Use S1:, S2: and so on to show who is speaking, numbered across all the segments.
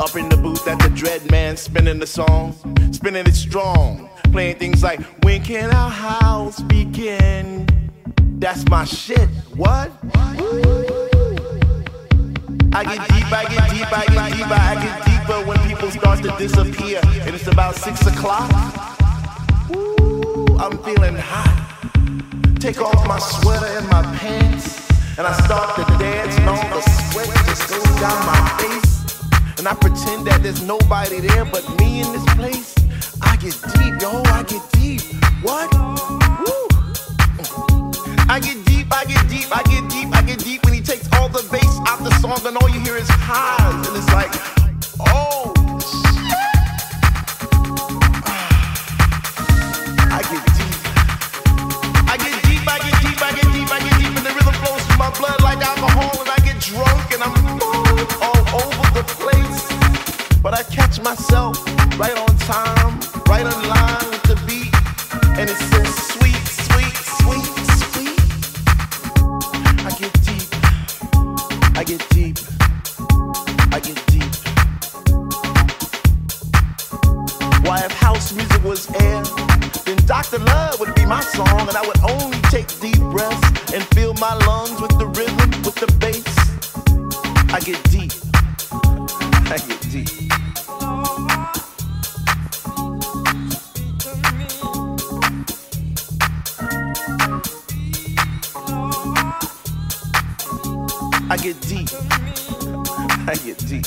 S1: Up in the booth at the Dread Man, spinning the song, spinning it strong, playing things like When can our house begin? That's my shit. What? I get deep, I get deep, I get deeper, I get deeper when people start to disappear, and it's about six o'clock. Ooh, I'm feeling hot. Take off my sweater and my pants, and I start to dance, and all the sweat just goes down my face. And I pretend that there's nobody there but me in this place. I get deep, yo, I get deep. What? Woo. I get deep, I get deep, I get deep, I get deep when he takes all the bass out the song and all you hear is highs. And it's like, oh. I get deep. I get deep, I get deep, I get deep, I get deep, and the rhythm flows through my blood like alcohol, and I get drunk and I'm all over the place. But I catch myself right on time, right on line with the beat, and it's so sweet, sweet, sweet, sweet. I get deep, I get deep, I get deep. Why, if house music was air, then Dr. Love would be my song, and I would only take deep breaths and fill my lungs with the rhythm, with the bass. I get deep. I get deep. I get deep. I get deep.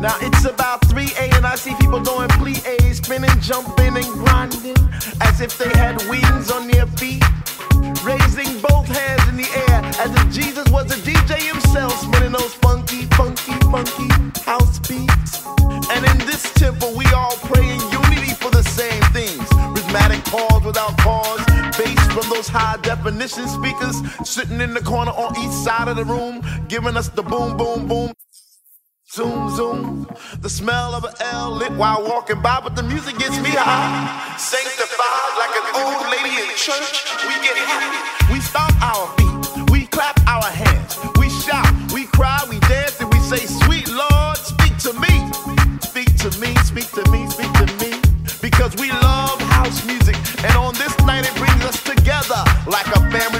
S1: Now it's about 3A and I see people doing plie, spinning, jumping, and grinding as if they had wings on their high definition speakers sitting in the corner on each side of the room, giving us the boom, boom, boom. Zoom, zoom. The smell of an L lit while walking by, but the music gets me high. Sanctified like an old lady in church. We get happy. We stomp our feet. We clap our hands. We shout. We cry. We dance. And we say, Sweet Lord, speak to me. Speak to me. Speak to me. Speak to me. Because we like a family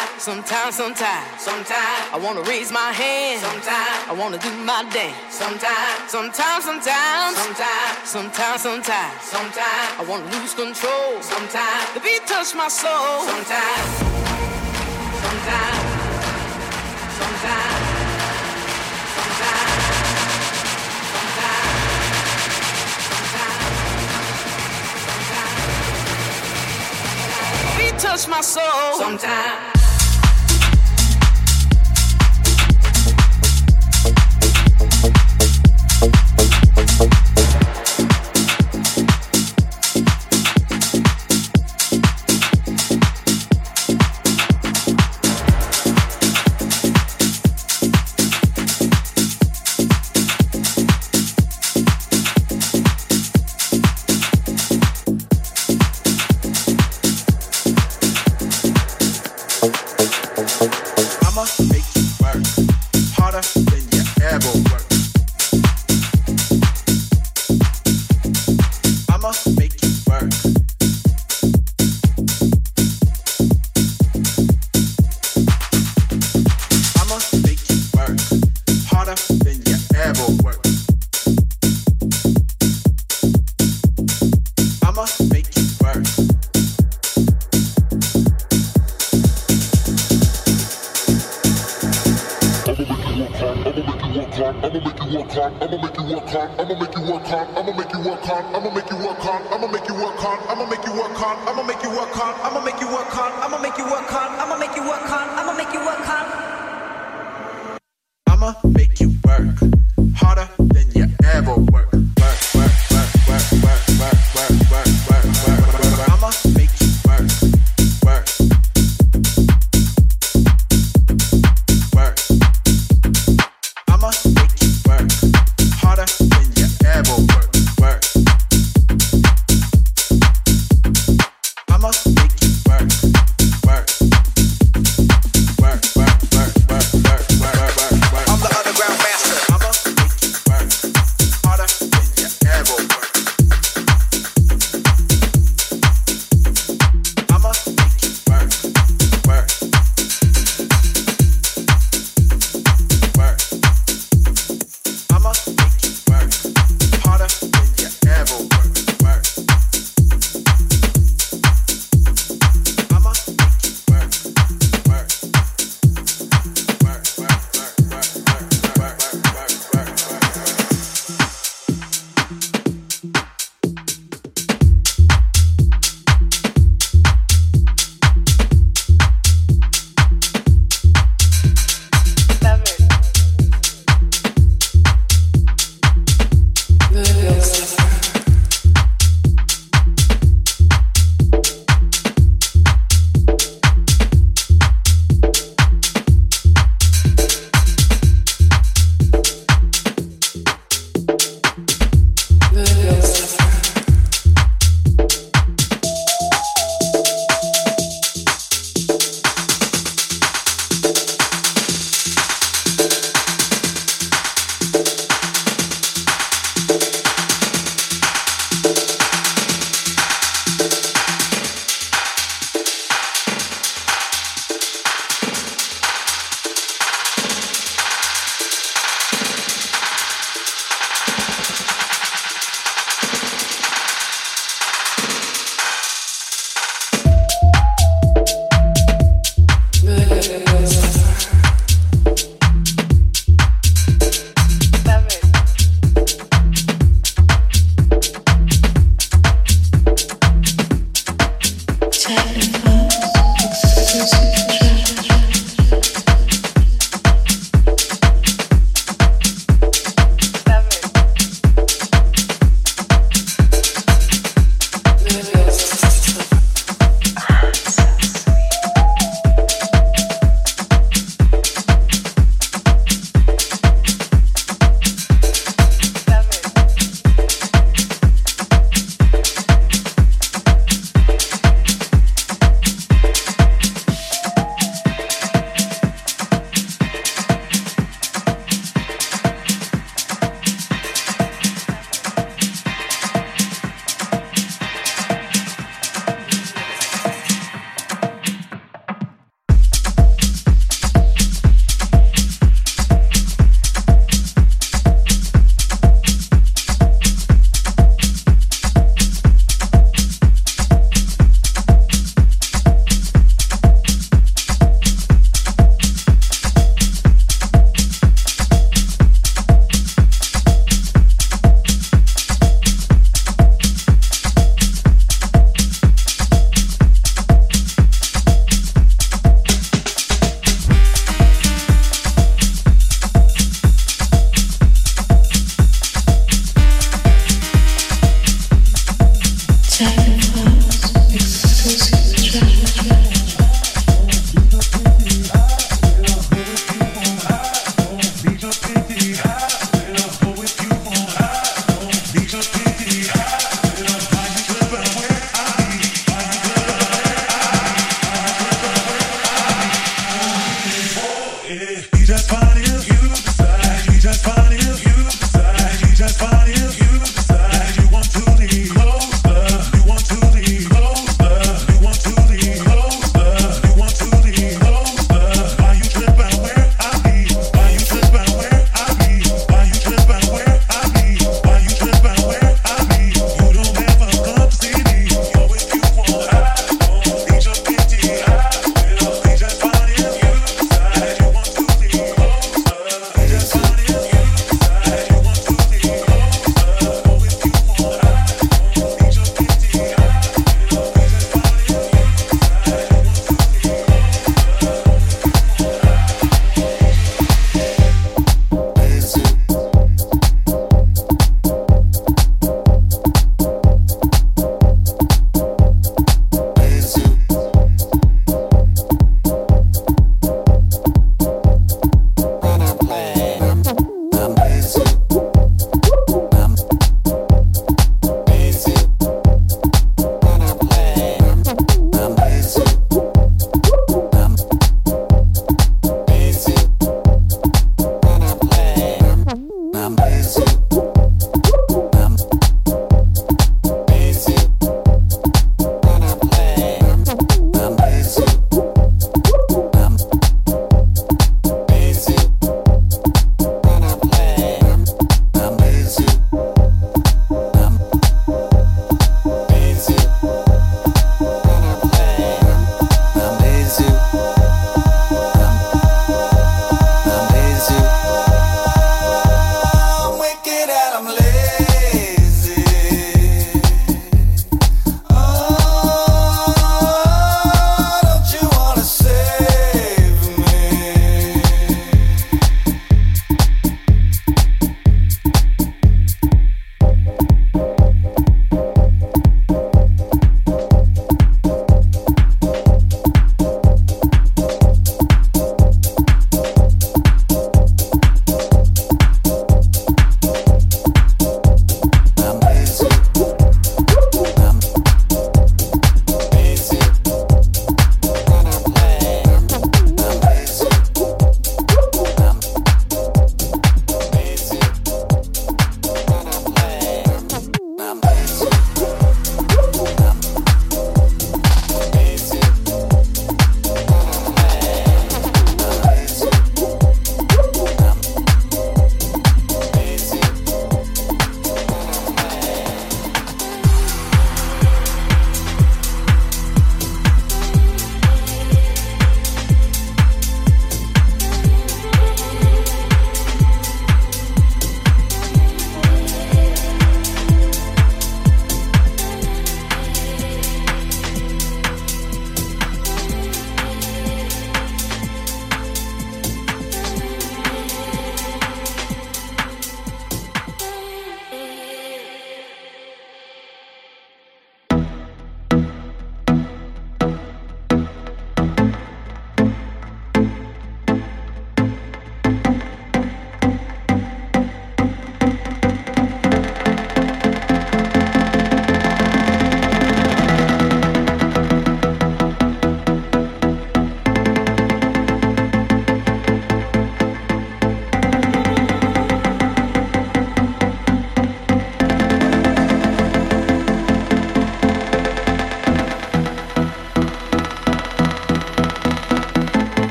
S2: sometimes, sometimes, sometimes I wanna raise my hand. Sometimes I wanna do my dance. Sometimes, sometimes, sometimes, sometimes, sometimes, sometimes, sometimes I wanna lose control. Sometimes the beat touch my soul. Sometimes, sometimes, sometimes, sometimes, sometimes, beat touch my soul. Sometimes.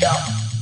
S3: go.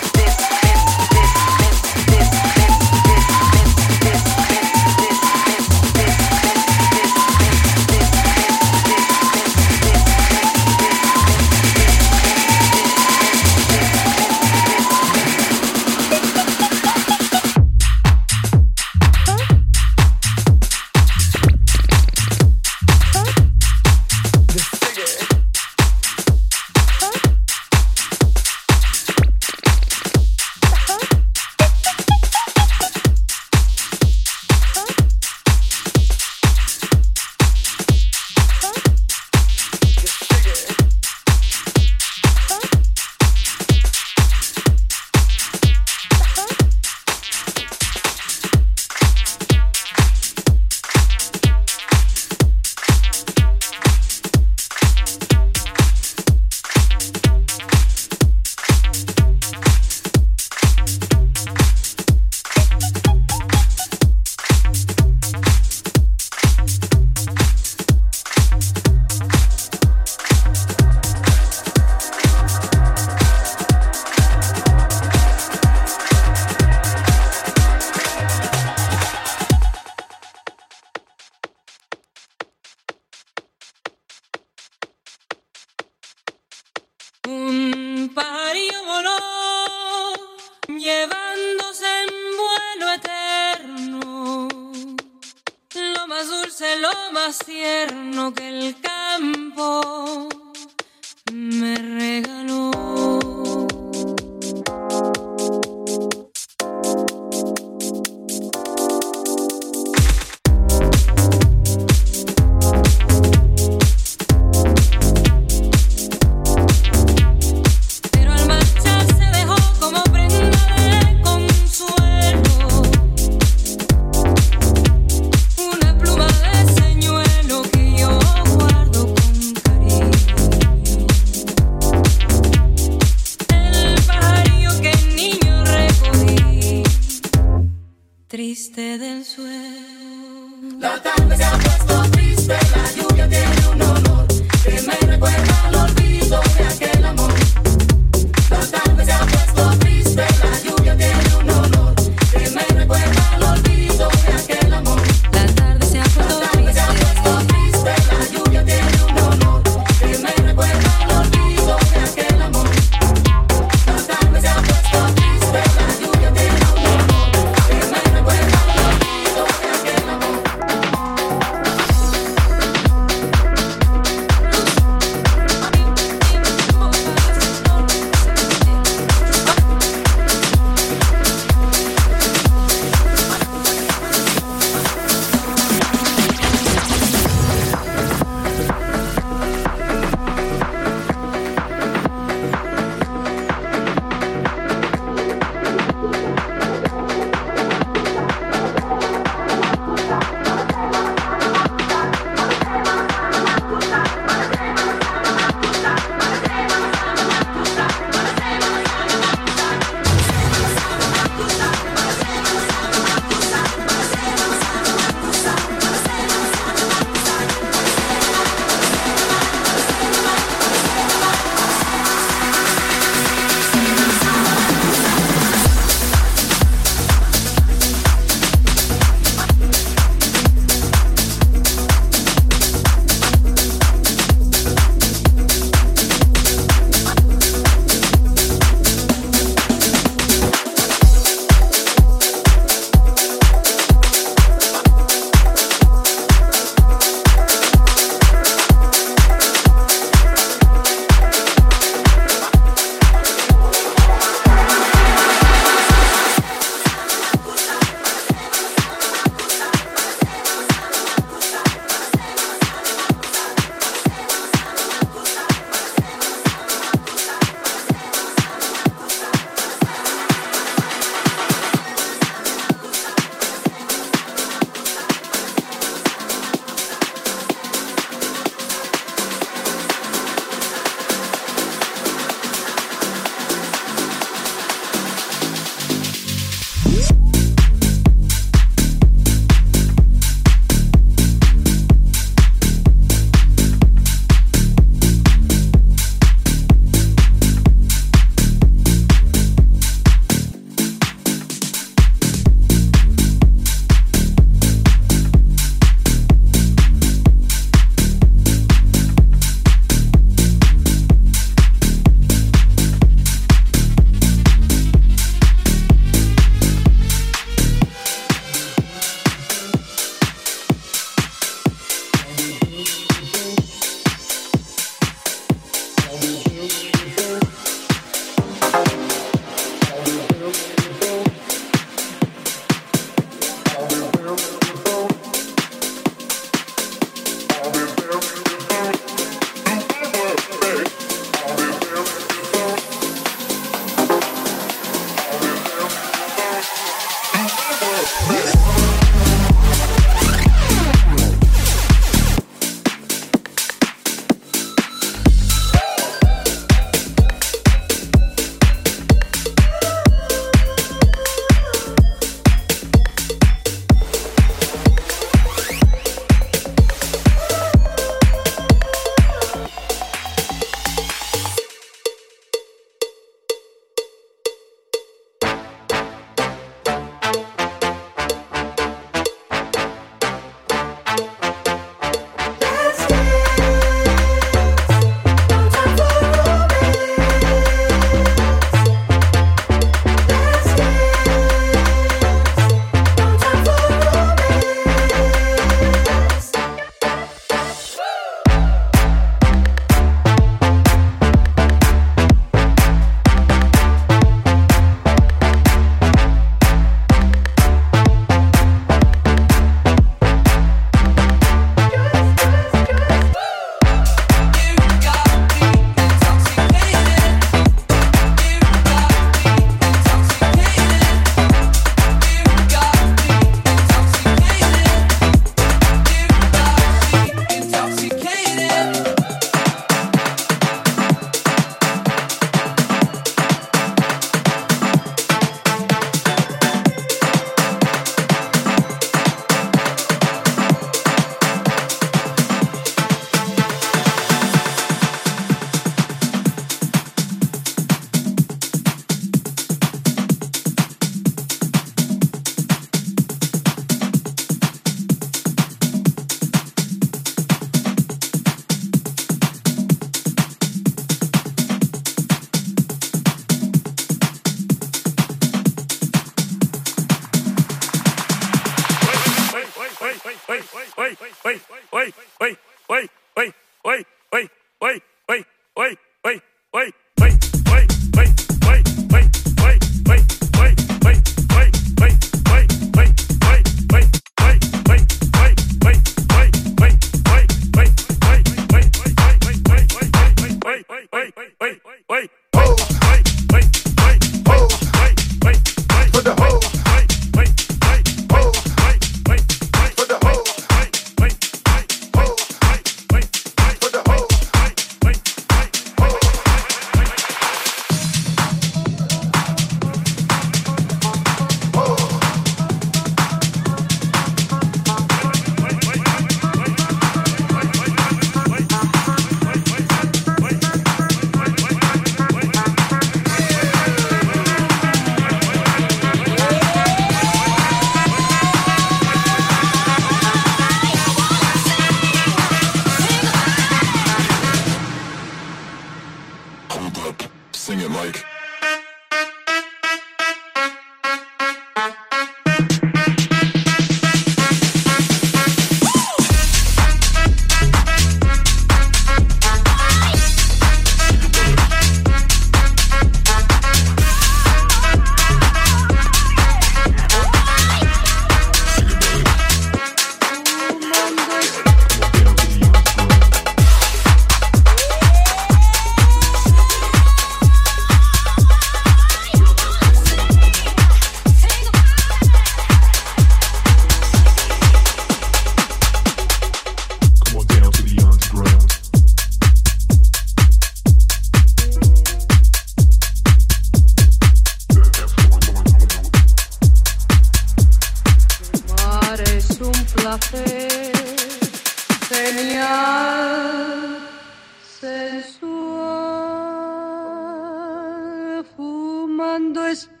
S3: tomando espíritu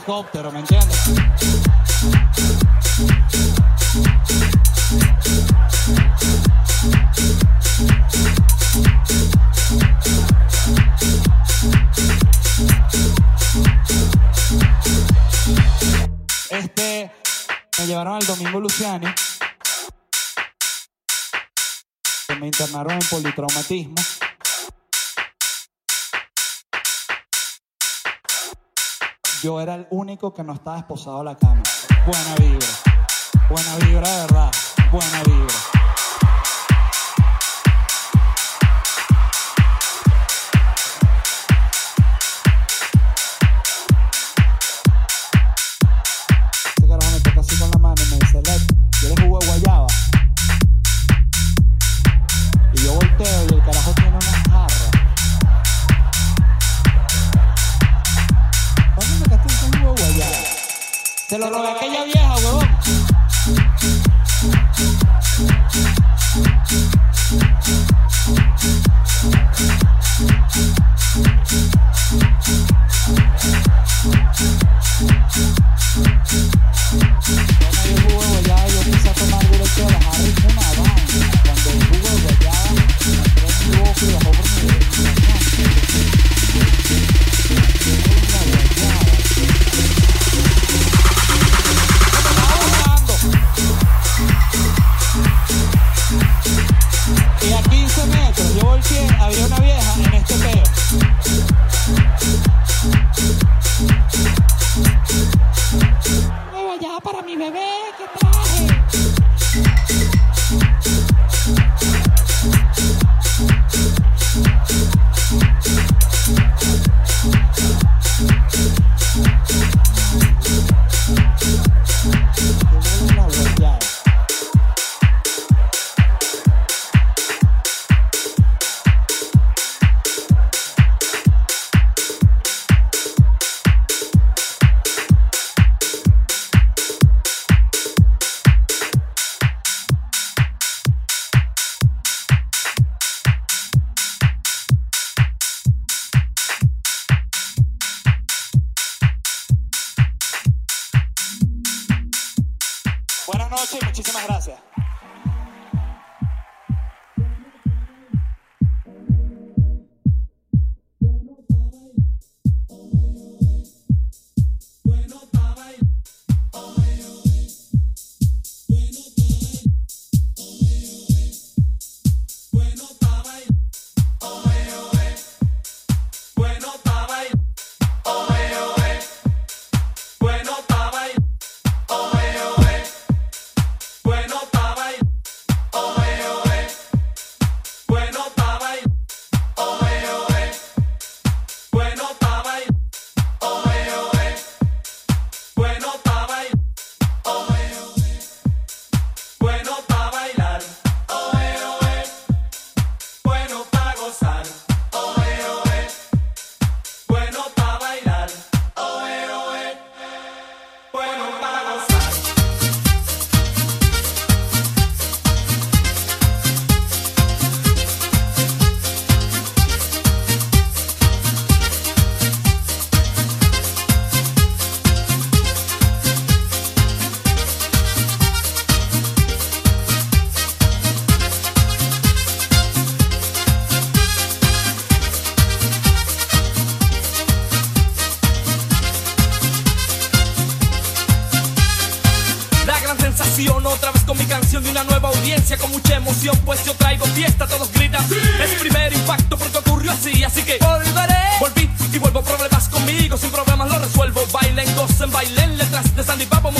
S3: helicóptero, ¿me entiendes? Este, me llevaron al Domingo Luciani. Me internaron en politraumatismo. Yo era el único que no estaba esposado a la cama. Buena vibra. Buena vibra de verdad. Buena vibra. lo ruega que
S4: bailé letras de Sandy Papo,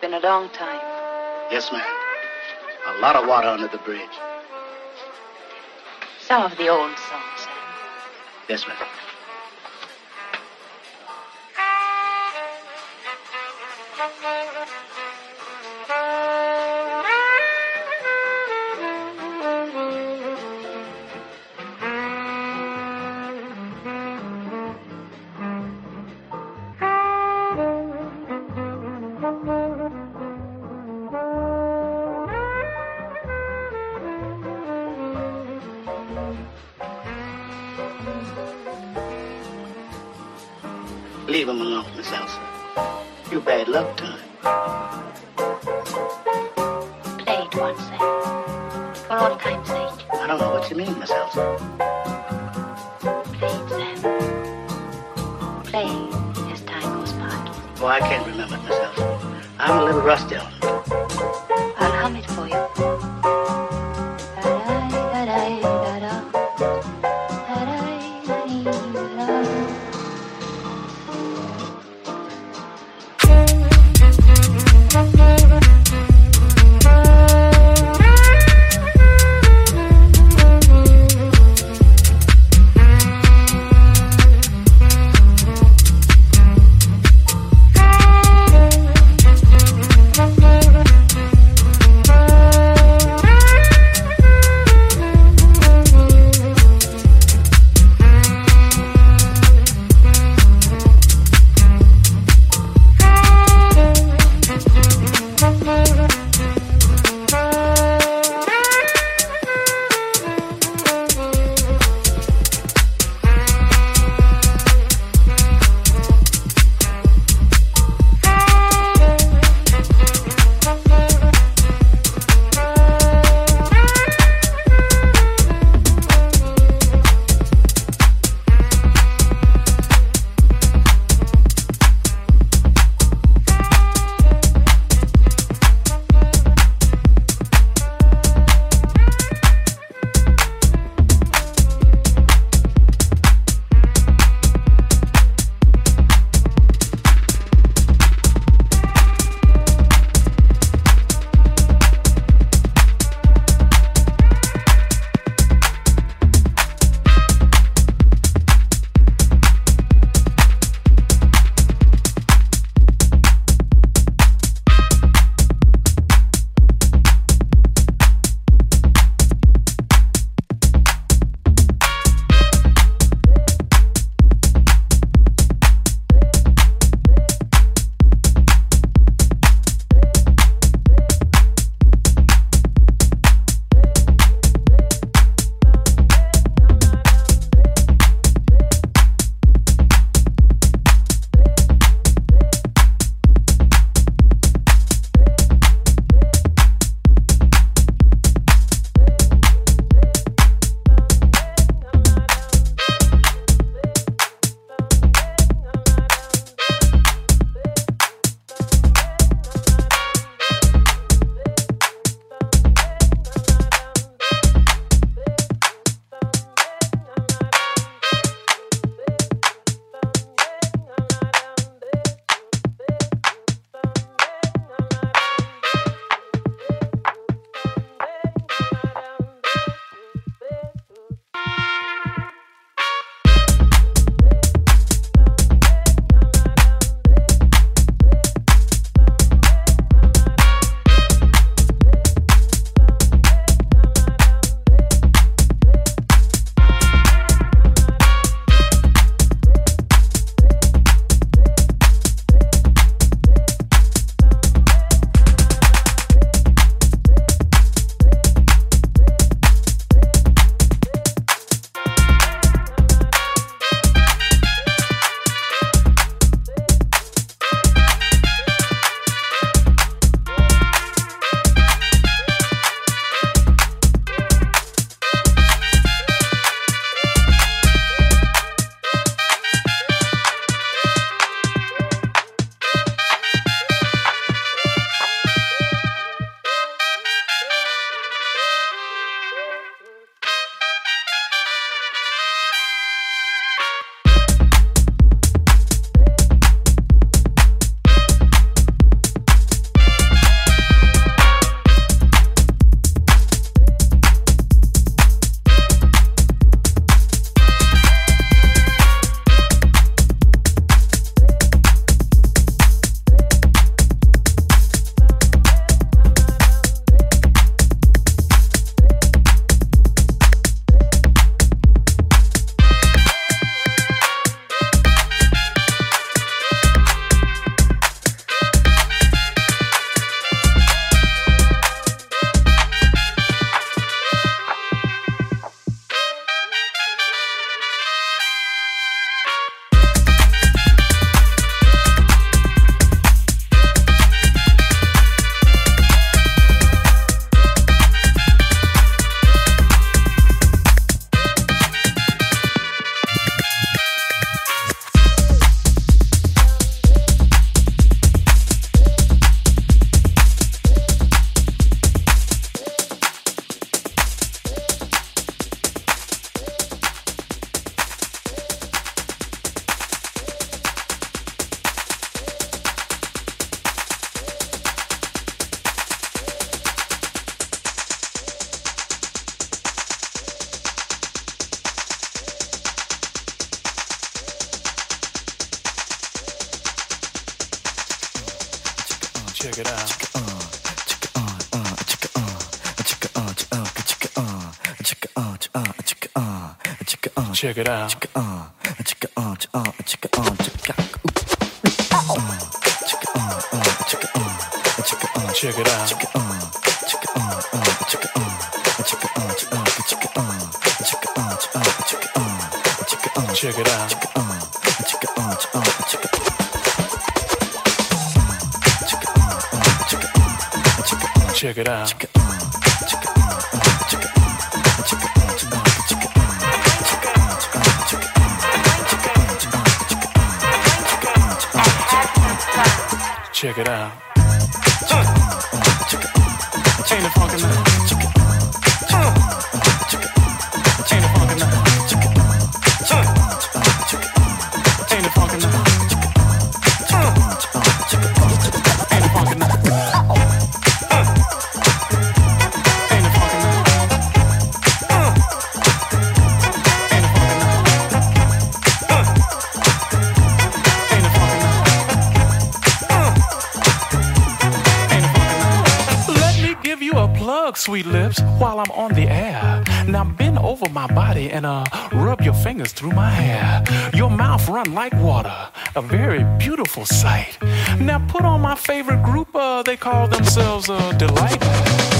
S5: been a
S6: long time.
S7: Yes, ma'am. A lot of water under the bridge.
S6: Some of the old songs, Sam.
S7: Yes, ma'am.
S8: Check it out. Check it out. Check it out. Check it out. Check it out. Check it funkin' now? Ain't sweet lips, while I'm on the air. Now bend over my body and uh rub your fingers through my hair. Your mouth run like water, a very beautiful sight. Now put on my favorite group, uh, they call themselves uh, Delight.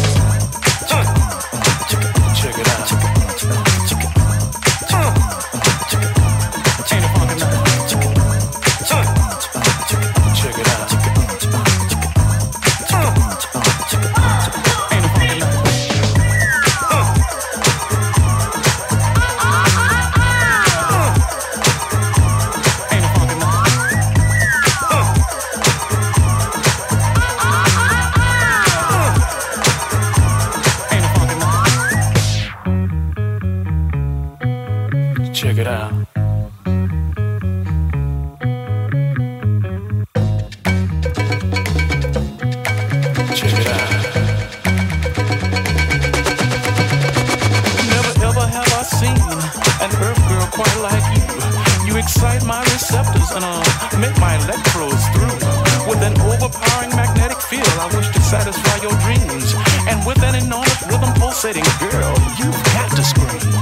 S8: Pulsating, girl, you've got to scream.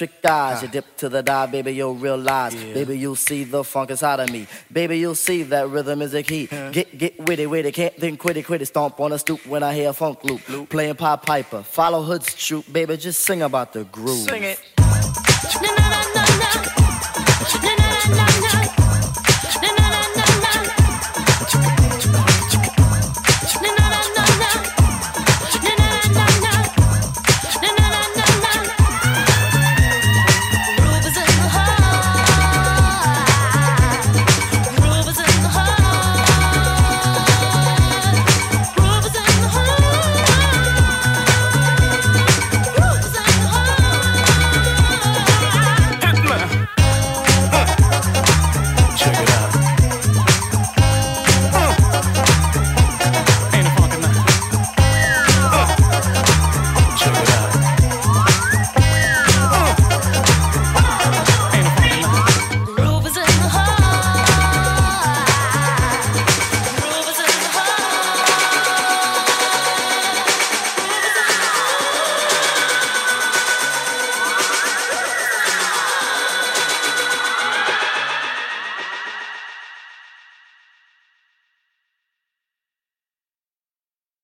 S9: Electric eyes. Ah. You dip to the dive, baby, you'll realize. Baby, you'll see the funk inside of me. Baby, you'll see that rhythm is a key. Get, get witty, witty, can't then quit it, quit it. Stomp on a stoop when I hear a funk loop. Playing Pied Piper, follow Hood's troop, baby, just sing about the groove.
S8: Sing it.
S2: Na na